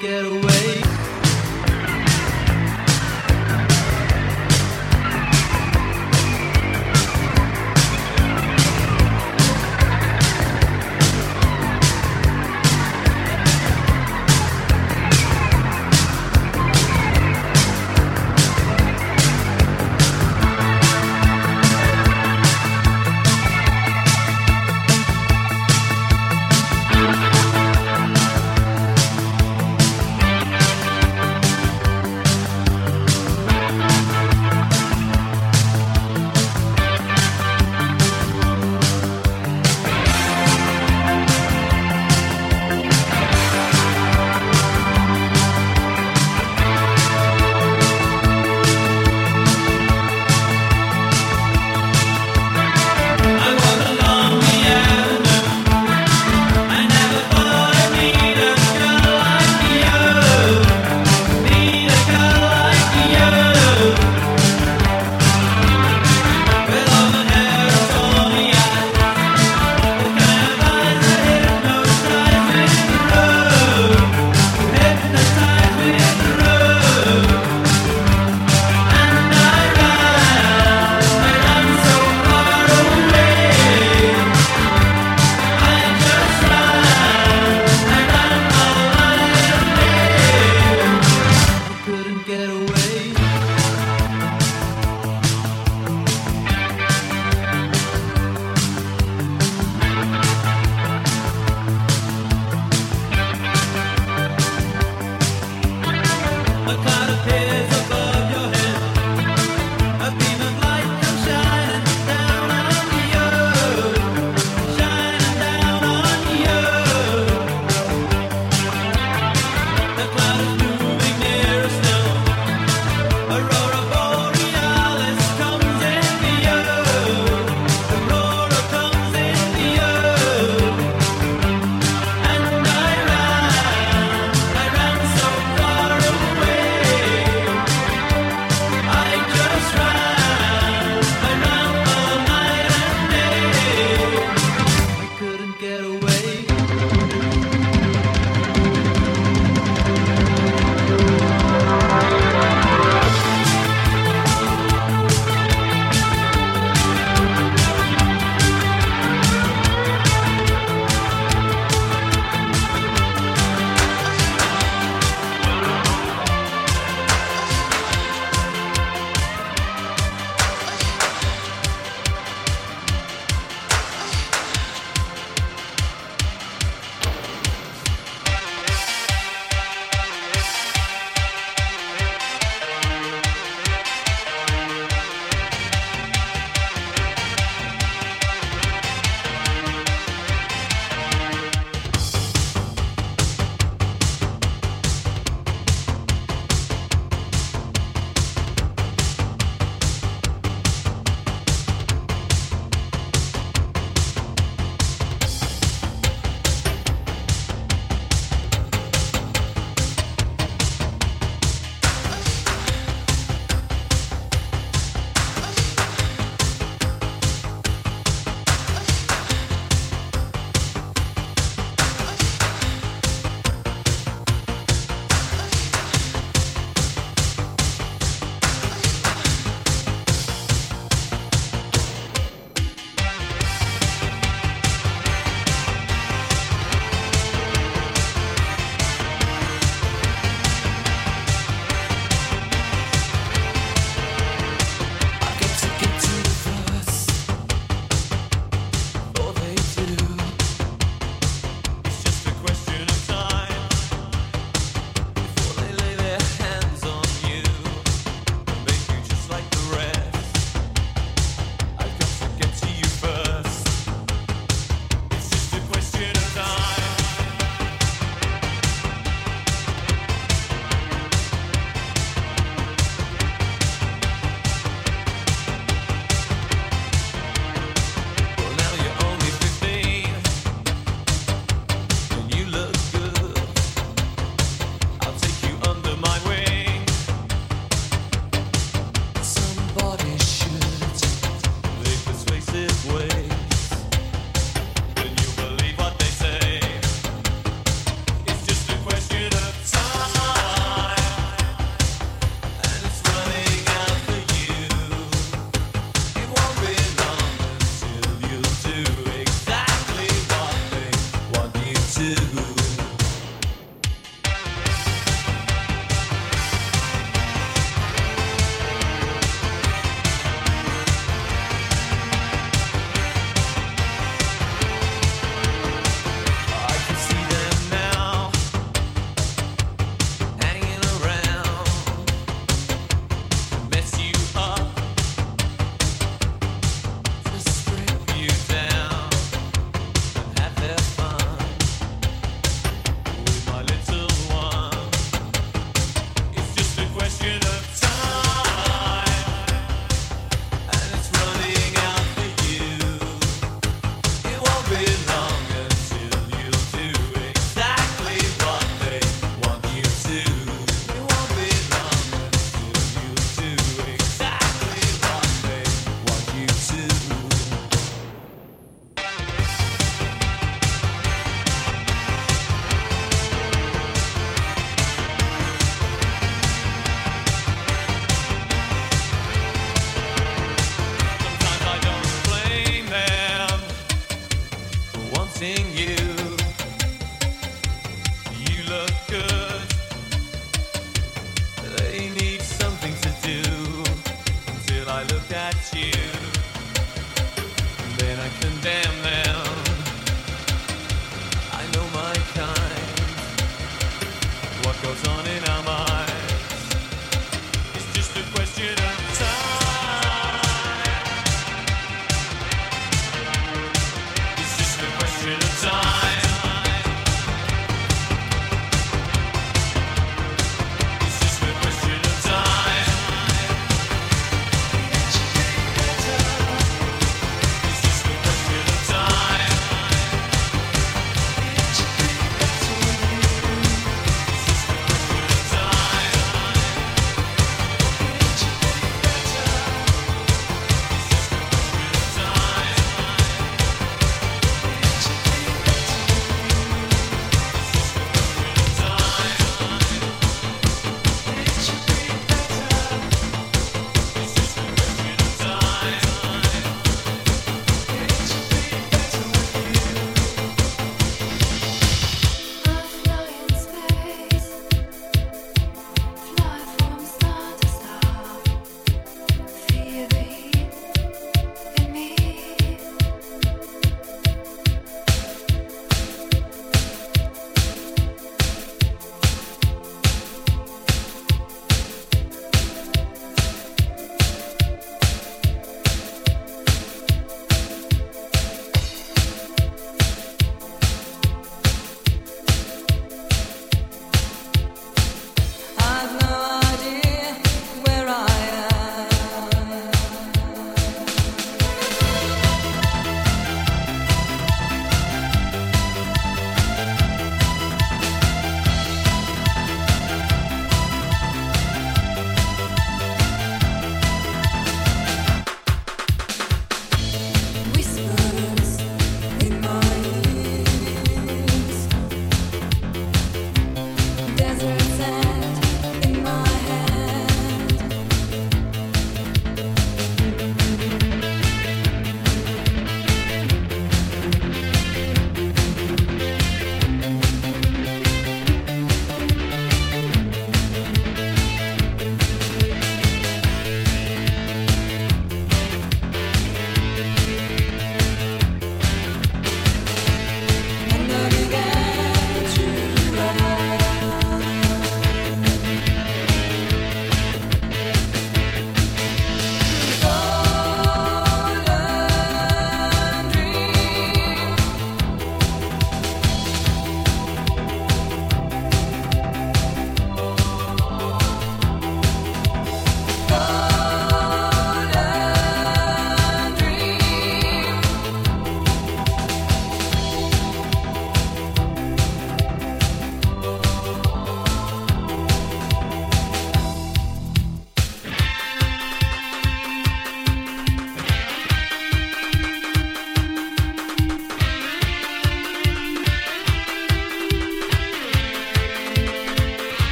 get.